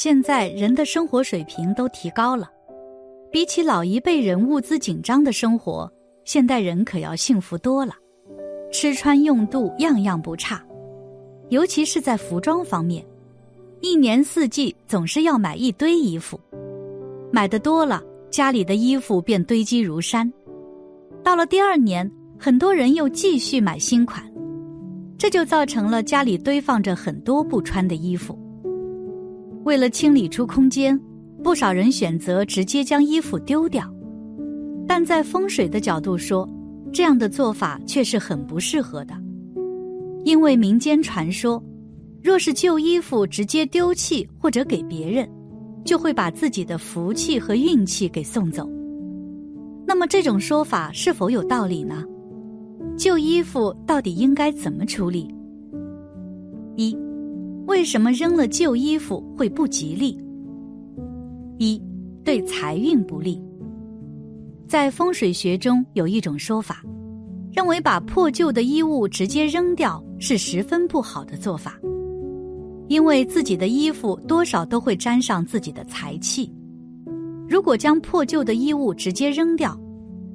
现在人的生活水平都提高了，比起老一辈人物资紧张的生活，现代人可要幸福多了，吃穿用度样样不差，尤其是在服装方面，一年四季总是要买一堆衣服，买的多了，家里的衣服便堆积如山，到了第二年，很多人又继续买新款，这就造成了家里堆放着很多不穿的衣服。为了清理出空间，不少人选择直接将衣服丢掉。但在风水的角度说，这样的做法却是很不适合的。因为民间传说，若是旧衣服直接丢弃或者给别人，就会把自己的福气和运气给送走。那么这种说法是否有道理呢？旧衣服到底应该怎么处理？一。为什么扔了旧衣服会不吉利？一对财运不利。在风水学中有一种说法，认为把破旧的衣物直接扔掉是十分不好的做法，因为自己的衣服多少都会沾上自己的财气。如果将破旧的衣物直接扔掉，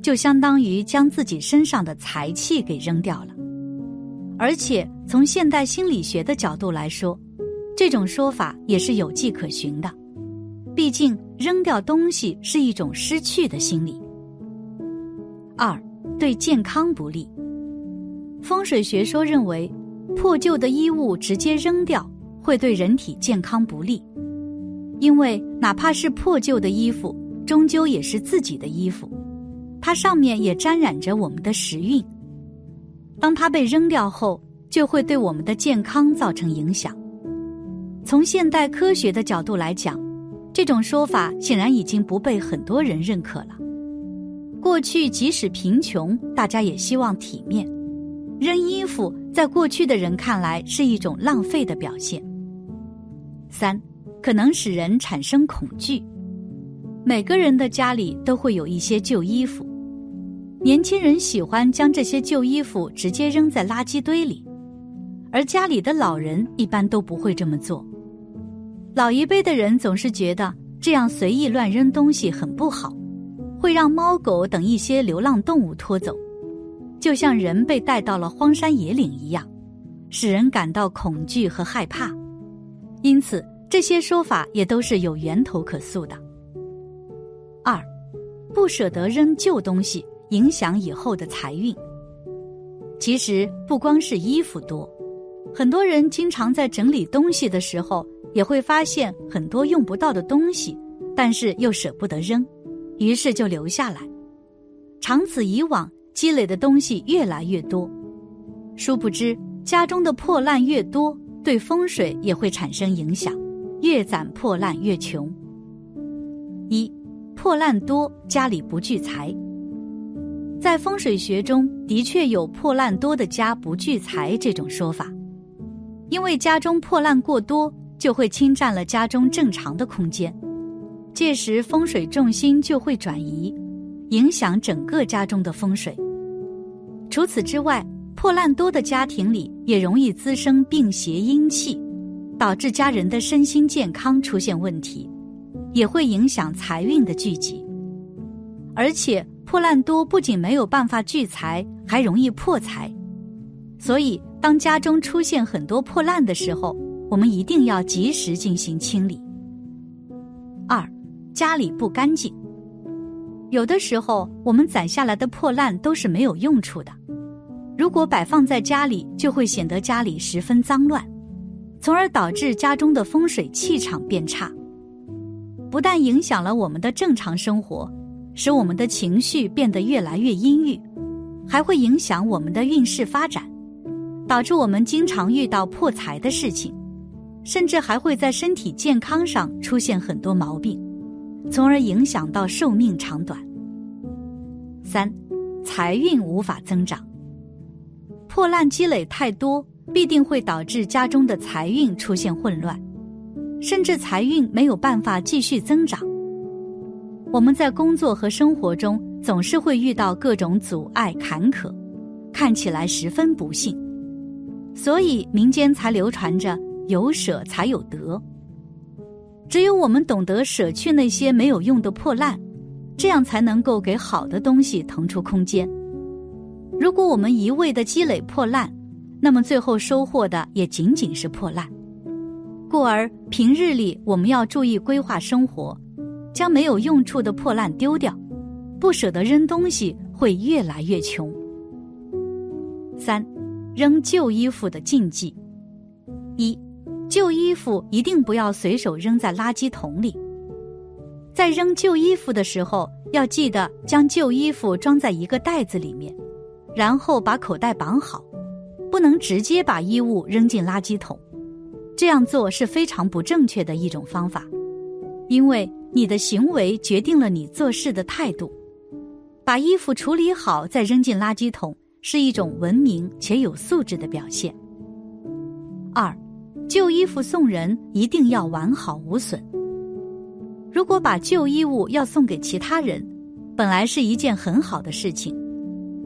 就相当于将自己身上的财气给扔掉了。而且从现代心理学的角度来说，这种说法也是有迹可循的。毕竟扔掉东西是一种失去的心理。二，对健康不利。风水学说认为，破旧的衣物直接扔掉会对人体健康不利，因为哪怕是破旧的衣服，终究也是自己的衣服，它上面也沾染着我们的时运。当它被扔掉后，就会对我们的健康造成影响。从现代科学的角度来讲，这种说法显然已经不被很多人认可了。过去即使贫穷，大家也希望体面，扔衣服在过去的人看来是一种浪费的表现。三，可能使人产生恐惧。每个人的家里都会有一些旧衣服。年轻人喜欢将这些旧衣服直接扔在垃圾堆里，而家里的老人一般都不会这么做。老一辈的人总是觉得这样随意乱扔东西很不好，会让猫狗等一些流浪动物拖走，就像人被带到了荒山野岭一样，使人感到恐惧和害怕。因此，这些说法也都是有源头可溯的。二，不舍得扔旧东西。影响以后的财运。其实不光是衣服多，很多人经常在整理东西的时候，也会发现很多用不到的东西，但是又舍不得扔，于是就留下来。长此以往，积累的东西越来越多，殊不知家中的破烂越多，对风水也会产生影响，越攒破烂越穷。一破烂多，家里不聚财。在风水学中，的确有破烂多的家不聚财这种说法，因为家中破烂过多，就会侵占了家中正常的空间，届时风水重心就会转移，影响整个家中的风水。除此之外，破烂多的家庭里也容易滋生病邪阴气，导致家人的身心健康出现问题，也会影响财运的聚集，而且。破烂多不仅没有办法聚财，还容易破财，所以当家中出现很多破烂的时候，我们一定要及时进行清理。二，家里不干净，有的时候我们攒下来的破烂都是没有用处的，如果摆放在家里，就会显得家里十分脏乱，从而导致家中的风水气场变差，不但影响了我们的正常生活。使我们的情绪变得越来越阴郁，还会影响我们的运势发展，导致我们经常遇到破财的事情，甚至还会在身体健康上出现很多毛病，从而影响到寿命长短。三，财运无法增长，破烂积累太多，必定会导致家中的财运出现混乱，甚至财运没有办法继续增长。我们在工作和生活中总是会遇到各种阻碍坎坷，看起来十分不幸，所以民间才流传着“有舍才有得”。只有我们懂得舍去那些没有用的破烂，这样才能够给好的东西腾出空间。如果我们一味的积累破烂，那么最后收获的也仅仅是破烂。故而平日里我们要注意规划生活，将没有用处的破烂丢掉，不舍得扔东西会越来越穷。三，扔旧衣服的禁忌：一，旧衣服一定不要随手扔在垃圾桶里。在扔旧衣服的时候，要记得将旧衣服装在一个袋子里面，然后把口袋绑好，不能直接把衣物扔进垃圾桶。这样做是非常不正确的一种方法，因为你的行为决定了你做事的态度。把衣服处理好再扔进垃圾桶是一种文明且有素质的表现。二，旧衣服送人一定要完好无损。如果把旧衣物要送给其他人，本来是一件很好的事情，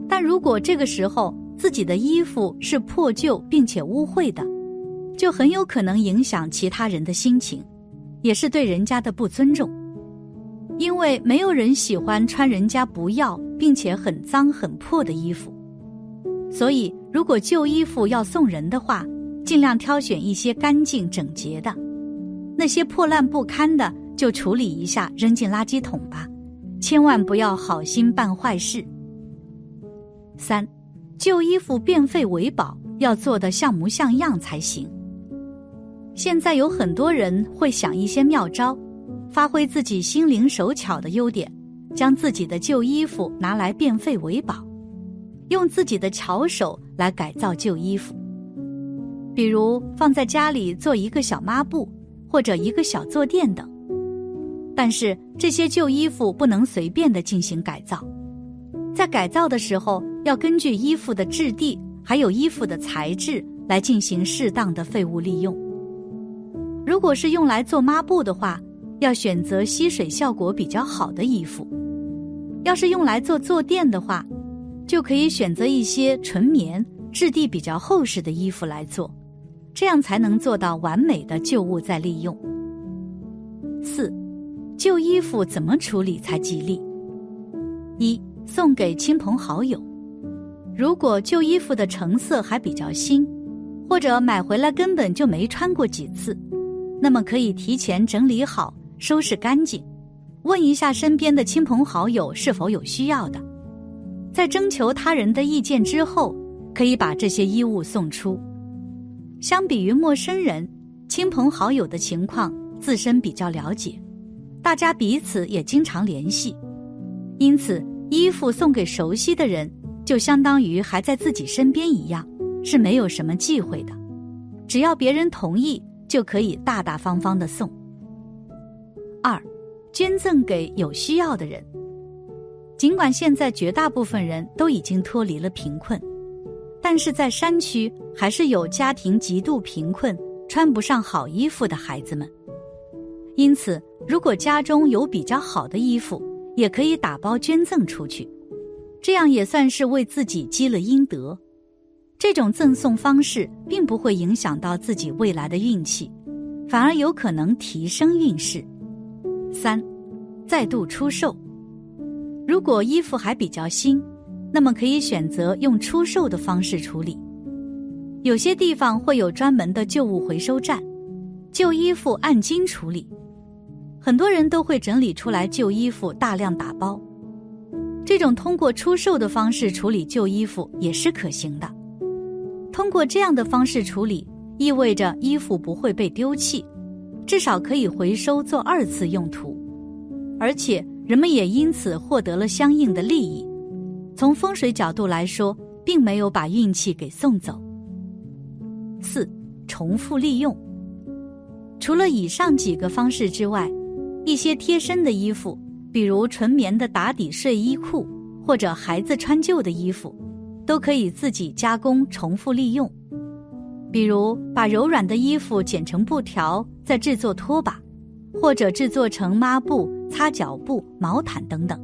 但如果这个时候自己的衣服是破旧并且污秽的。就很有可能影响其他人的心情，也是对人家的不尊重。因为没有人喜欢穿人家不要并且很脏很破的衣服，所以如果旧衣服要送人的话，尽量挑选一些干净整洁的，那些破烂不堪的就处理一下，扔进垃圾桶吧，千万不要好心办坏事。三，旧衣服变废为宝，要做的像模像样才行。现在有很多人会想一些妙招，发挥自己心灵手巧的优点，将自己的旧衣服拿来变废为宝，用自己的巧手来改造旧衣服。比如放在家里做一个小抹布，或者一个小坐垫等。但是这些旧衣服不能随便的进行改造，在改造的时候要根据衣服的质地还有衣服的材质来进行适当的废物利用。如果是用来做抹布的话，要选择吸水效果比较好的衣服；要是用来做坐垫的话，就可以选择一些纯棉、质地比较厚实的衣服来做，这样才能做到完美的旧物再利用。四，旧衣服怎么处理才吉利？一，送给亲朋好友。如果旧衣服的成色还比较新，或者买回来根本就没穿过几次。那么可以提前整理好，收拾干净，问一下身边的亲朋好友是否有需要的，在征求他人的意见之后，可以把这些衣物送出。相比于陌生人，亲朋好友的情况自身比较了解，大家彼此也经常联系，因此衣服送给熟悉的人，就相当于还在自己身边一样，是没有什么忌讳的，只要别人同意。就可以大大方方的送。二，捐赠给有需要的人。尽管现在绝大部分人都已经脱离了贫困，但是在山区还是有家庭极度贫困、穿不上好衣服的孩子们。因此，如果家中有比较好的衣服，也可以打包捐赠出去，这样也算是为自己积了阴德。这种赠送方式并不会影响到自己未来的运气，反而有可能提升运势。三，再度出售。如果衣服还比较新，那么可以选择用出售的方式处理。有些地方会有专门的旧物回收站，旧衣服按斤处理。很多人都会整理出来旧衣服，大量打包。这种通过出售的方式处理旧衣服也是可行的。通过这样的方式处理，意味着衣服不会被丢弃，至少可以回收做二次用途，而且人们也因此获得了相应的利益。从风水角度来说，并没有把运气给送走。四、重复利用。除了以上几个方式之外，一些贴身的衣服，比如纯棉的打底睡衣裤，或者孩子穿旧的衣服。都可以自己加工重复利用，比如把柔软的衣服剪成布条，再制作拖把，或者制作成抹布、擦脚布、毛毯等等，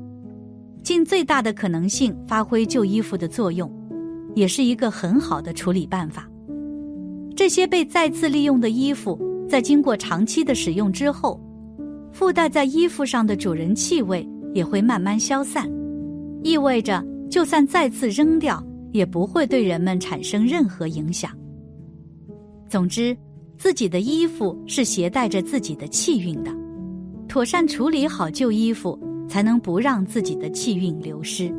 尽最大的可能性发挥旧衣服的作用，也是一个很好的处理办法。这些被再次利用的衣服，在经过长期的使用之后，附带在衣服上的主人气味也会慢慢消散，意味着就算再次扔掉，也不会对人们产生任何影响。总之，自己的衣服是携带着自己的气运的，妥善处理好旧衣服，才能不让自己的气运流失。